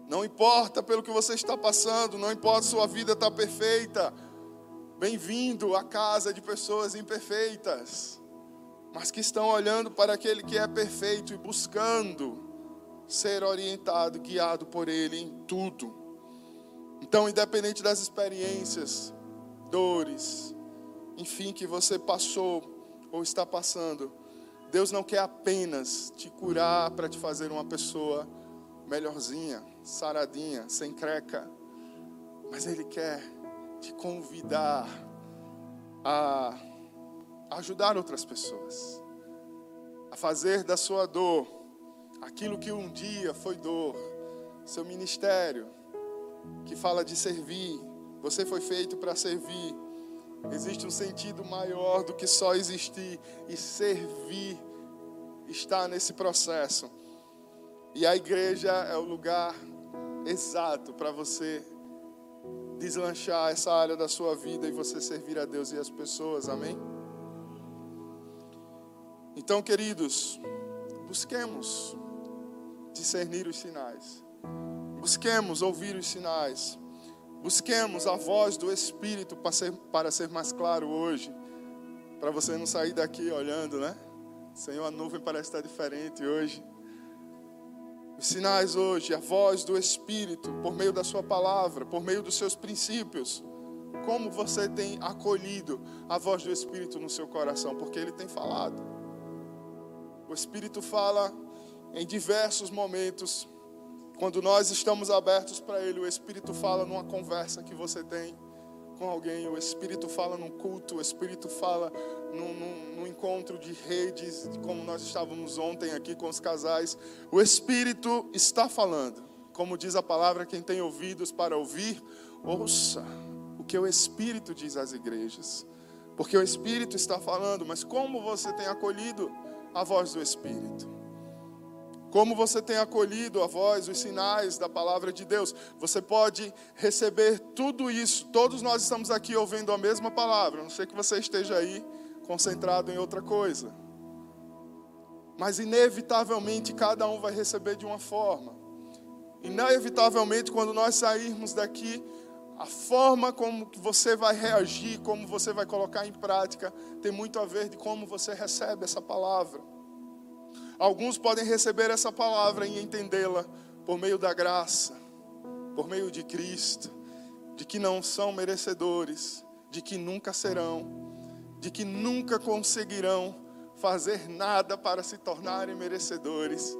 Não importa pelo que você está passando, não importa sua vida está perfeita. Bem-vindo à casa de pessoas imperfeitas, mas que estão olhando para aquele que é perfeito e buscando ser orientado, guiado por Ele em tudo. Então, independente das experiências, dores, enfim, que você passou ou está passando, Deus não quer apenas te curar para te fazer uma pessoa melhorzinha, saradinha, sem creca. Mas Ele quer te convidar a ajudar outras pessoas, a fazer da sua dor aquilo que um dia foi dor, seu ministério, que fala de servir. Você foi feito para servir. Existe um sentido maior do que só existir e servir está nesse processo. E a igreja é o lugar exato para você deslanchar essa área da sua vida e você servir a Deus e as pessoas, amém? Então, queridos, busquemos discernir os sinais, busquemos ouvir os sinais, busquemos a voz do Espírito para ser, para ser mais claro hoje, para você não sair daqui olhando, né? Senhor, a nuvem parece estar diferente hoje. Os sinais hoje, a voz do Espírito, por meio da Sua palavra, por meio dos seus princípios. Como você tem acolhido a voz do Espírito no seu coração? Porque Ele tem falado. O Espírito fala em diversos momentos. Quando nós estamos abertos para Ele, o Espírito fala numa conversa que você tem com alguém, o Espírito fala num culto, o Espírito fala num, num, num, encontro de redes, como nós estávamos ontem aqui com os casais. O Espírito está falando. Como diz a palavra, quem tem ouvidos para ouvir, ouça o que o Espírito diz às igrejas. Porque o Espírito está falando, mas como você tem acolhido a voz do Espírito? Como você tem acolhido a voz, os sinais da palavra de Deus, você pode receber tudo isso. Todos nós estamos aqui ouvindo a mesma palavra, a não sei que você esteja aí concentrado em outra coisa. Mas inevitavelmente cada um vai receber de uma forma. Inevitavelmente quando nós sairmos daqui, a forma como você vai reagir, como você vai colocar em prática, tem muito a ver de como você recebe essa palavra. Alguns podem receber essa palavra e entendê-la por meio da graça, por meio de Cristo, de que não são merecedores, de que nunca serão, de que nunca conseguirão fazer nada para se tornarem merecedores,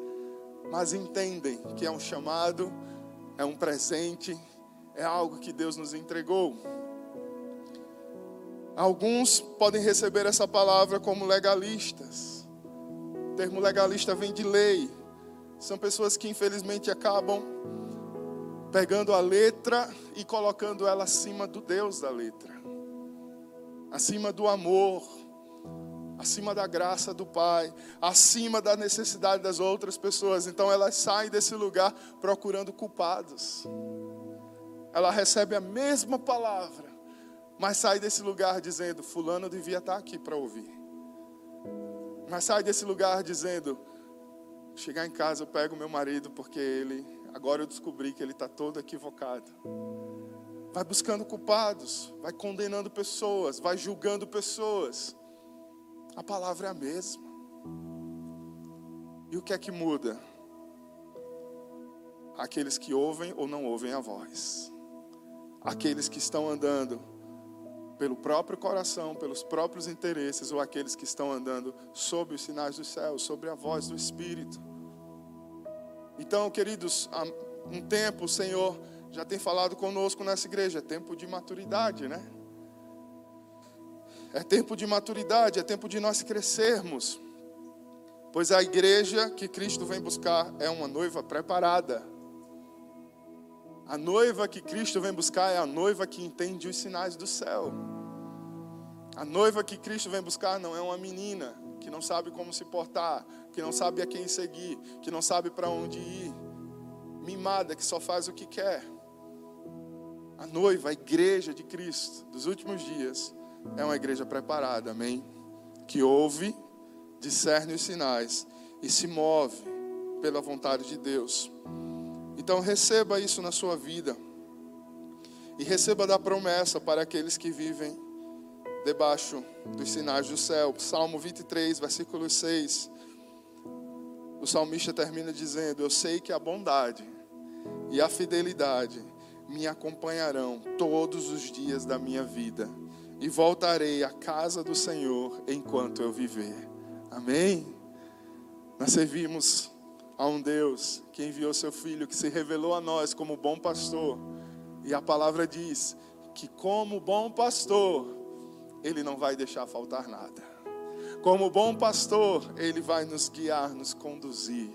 mas entendem que é um chamado, é um presente, é algo que Deus nos entregou. Alguns podem receber essa palavra como legalistas. Termo legalista vem de lei. São pessoas que infelizmente acabam pegando a letra e colocando ela acima do Deus da letra, acima do amor, acima da graça do Pai, acima da necessidade das outras pessoas. Então elas saem desse lugar procurando culpados. Ela recebe a mesma palavra, mas sai desse lugar dizendo: Fulano devia estar aqui para ouvir. Mas sai desse lugar dizendo: Chegar em casa eu pego meu marido porque ele, agora eu descobri que ele está todo equivocado. Vai buscando culpados, vai condenando pessoas, vai julgando pessoas. A palavra é a mesma. E o que é que muda? Aqueles que ouvem ou não ouvem a voz. Aqueles que estão andando pelo próprio coração, pelos próprios interesses, ou aqueles que estão andando sob os sinais do céu, sobre a voz do Espírito. Então, queridos, há um tempo o Senhor já tem falado conosco nessa igreja, é tempo de maturidade, né? É tempo de maturidade, é tempo de nós crescermos. Pois a igreja que Cristo vem buscar é uma noiva preparada. A noiva que Cristo vem buscar é a noiva que entende os sinais do céu. A noiva que Cristo vem buscar não é uma menina que não sabe como se portar, que não sabe a quem seguir, que não sabe para onde ir, mimada que só faz o que quer. A noiva, a igreja de Cristo dos últimos dias, é uma igreja preparada, amém? Que ouve, discerne os sinais e se move pela vontade de Deus. Então receba isso na sua vida. E receba da promessa para aqueles que vivem debaixo dos sinais do céu. Salmo 23, versículo 6. O salmista termina dizendo: Eu sei que a bondade e a fidelidade me acompanharão todos os dias da minha vida, e voltarei à casa do Senhor enquanto eu viver. Amém? Nós servimos a um Deus que enviou seu Filho, que se revelou a nós como bom pastor. E a palavra diz que, como bom pastor, Ele não vai deixar faltar nada. Como bom pastor, Ele vai nos guiar, nos conduzir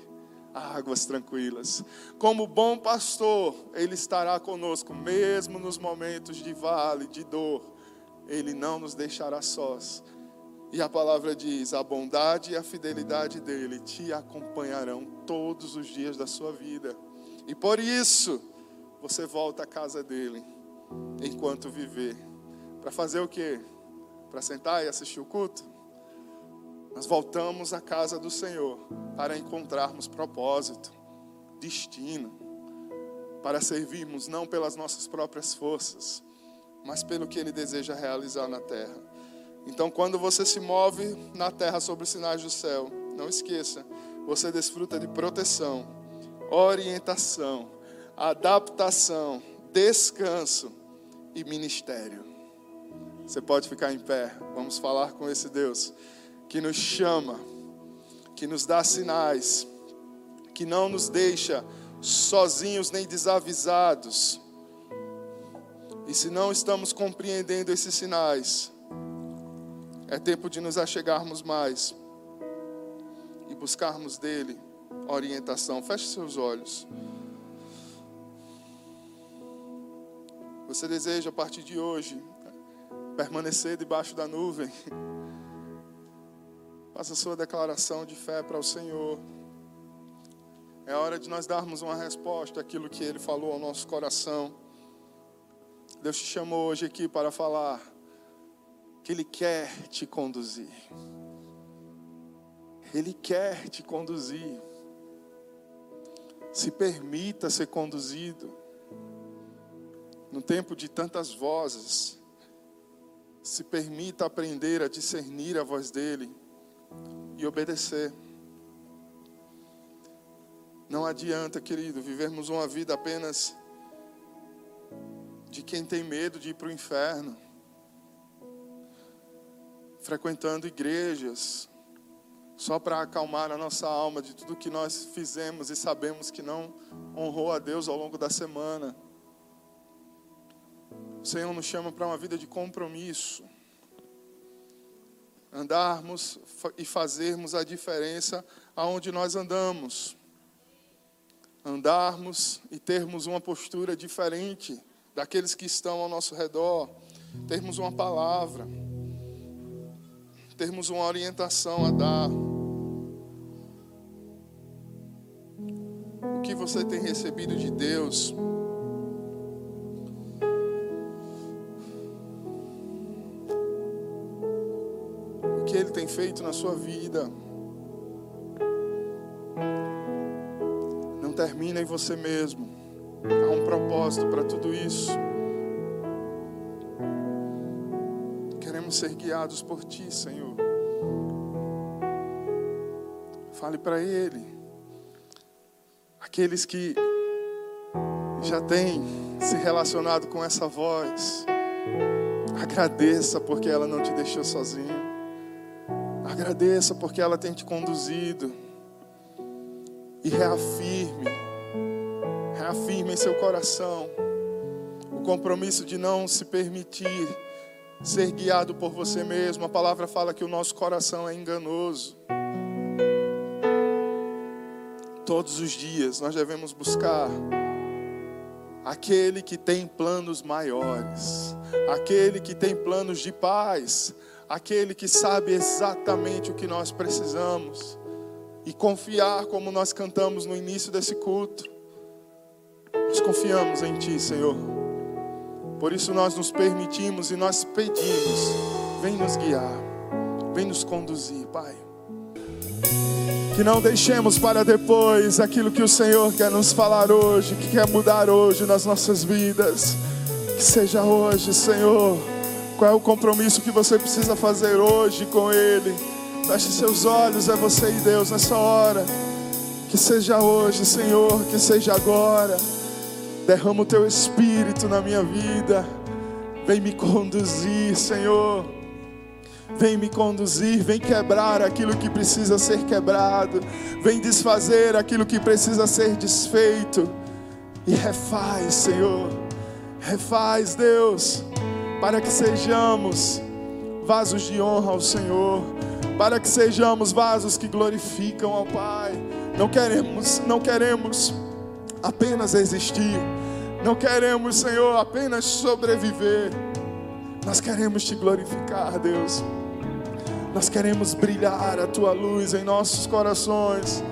a águas tranquilas. Como bom pastor, Ele estará conosco, mesmo nos momentos de vale, de dor. Ele não nos deixará sós. E a palavra diz: a bondade e a fidelidade dele te acompanharão todos os dias da sua vida. E por isso, você volta à casa dele enquanto viver. Para fazer o quê? Para sentar e assistir o culto? Nós voltamos à casa do Senhor para encontrarmos propósito, destino, para servirmos não pelas nossas próprias forças, mas pelo que Ele deseja realizar na terra. Então, quando você se move na terra sobre os sinais do céu, não esqueça, você desfruta de proteção, orientação, adaptação, descanso e ministério. Você pode ficar em pé, vamos falar com esse Deus que nos chama, que nos dá sinais, que não nos deixa sozinhos nem desavisados. E se não estamos compreendendo esses sinais, é tempo de nos achegarmos mais e buscarmos dele orientação. Feche seus olhos. Você deseja a partir de hoje permanecer debaixo da nuvem? Faça sua declaração de fé para o Senhor. É hora de nós darmos uma resposta àquilo que Ele falou ao nosso coração. Deus te chamou hoje aqui para falar que Ele quer te conduzir. Ele quer te conduzir. Se permita ser conduzido. No tempo de tantas vozes, se permita aprender a discernir a voz dele e obedecer. Não adianta, querido, vivermos uma vida apenas de quem tem medo de ir para o inferno, frequentando igrejas, só para acalmar a nossa alma de tudo que nós fizemos e sabemos que não honrou a Deus ao longo da semana. O Senhor nos chama para uma vida de compromisso. Andarmos e fazermos a diferença aonde nós andamos. Andarmos e termos uma postura diferente daqueles que estão ao nosso redor. Termos uma palavra termos uma orientação a dar. O que você tem recebido de Deus? O que Ele tem feito na sua vida? Não termina em você mesmo. Há um propósito para tudo isso. Queremos ser guiados por Ti, Senhor. Fale para Ele. Aqueles que já têm se relacionado com essa voz, agradeça porque ela não te deixou sozinho. Agradeça porque ela tem te conduzido. E reafirme, reafirme em seu coração o compromisso de não se permitir ser guiado por você mesmo. A palavra fala que o nosso coração é enganoso. Todos os dias nós devemos buscar aquele que tem planos maiores, aquele que tem planos de paz, aquele que sabe exatamente o que nós precisamos e confiar como nós cantamos no início desse culto. Nós confiamos em Ti, Senhor. Por isso nós nos permitimos e nós pedimos: vem nos guiar, vem nos conduzir, Pai. Que não deixemos para depois aquilo que o Senhor quer nos falar hoje, que quer mudar hoje nas nossas vidas. Que seja hoje, Senhor. Qual é o compromisso que você precisa fazer hoje com Ele? Feche seus olhos, é você e Deus nessa hora. Que seja hoje, Senhor, que seja agora. Derrama o teu espírito na minha vida. Vem me conduzir, Senhor. Vem me conduzir, vem quebrar aquilo que precisa ser quebrado, vem desfazer aquilo que precisa ser desfeito, e refaz, Senhor, refaz, Deus, para que sejamos vasos de honra ao Senhor, para que sejamos vasos que glorificam ao Pai. Não queremos, não queremos apenas existir. Não queremos, Senhor, apenas sobreviver. Nós queremos te glorificar, Deus. Nós queremos brilhar a tua luz em nossos corações,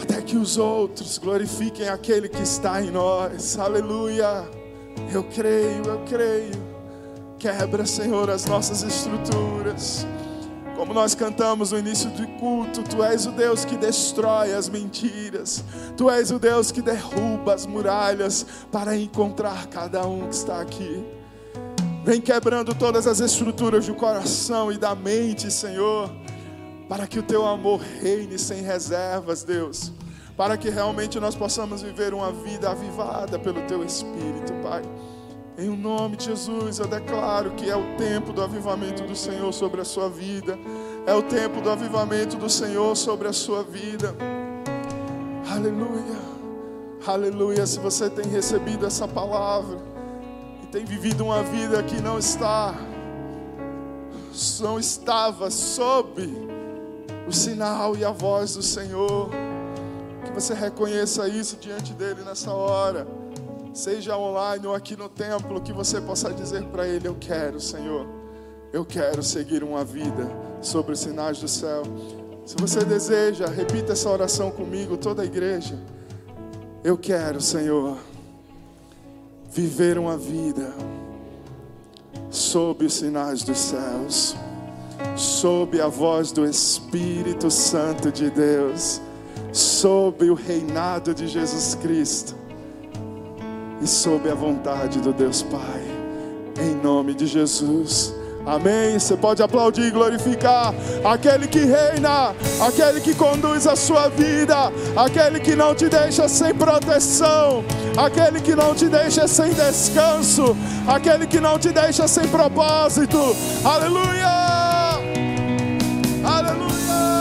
até que os outros glorifiquem aquele que está em nós. Aleluia. Eu creio, eu creio. Quebra, Senhor, as nossas estruturas. Como nós cantamos no início do culto, Tu és o Deus que destrói as mentiras, Tu és o Deus que derruba as muralhas para encontrar cada um que está aqui. Vem quebrando todas as estruturas do coração e da mente, Senhor, para que o Teu amor reine sem reservas, Deus, para que realmente nós possamos viver uma vida avivada pelo Teu Espírito, Pai. Em nome de Jesus, eu declaro que é o tempo do avivamento do Senhor sobre a sua vida. É o tempo do avivamento do Senhor sobre a sua vida. Aleluia. Aleluia. Se você tem recebido essa palavra e tem vivido uma vida que não está, não estava sob o sinal e a voz do Senhor, que você reconheça isso diante dele nessa hora seja online ou aqui no templo, que você possa dizer para Ele: Eu quero, Senhor, eu quero seguir uma vida sobre os sinais do céu. Se você deseja, repita essa oração comigo, toda a igreja. Eu quero, Senhor, viver uma vida sob os sinais dos céus, sob a voz do Espírito Santo de Deus, sob o reinado de Jesus Cristo e sob a vontade do Deus Pai. Em nome de Jesus. Amém. Você pode aplaudir e glorificar aquele que reina, aquele que conduz a sua vida, aquele que não te deixa sem proteção, aquele que não te deixa sem descanso, aquele que não te deixa sem propósito. Aleluia! Aleluia!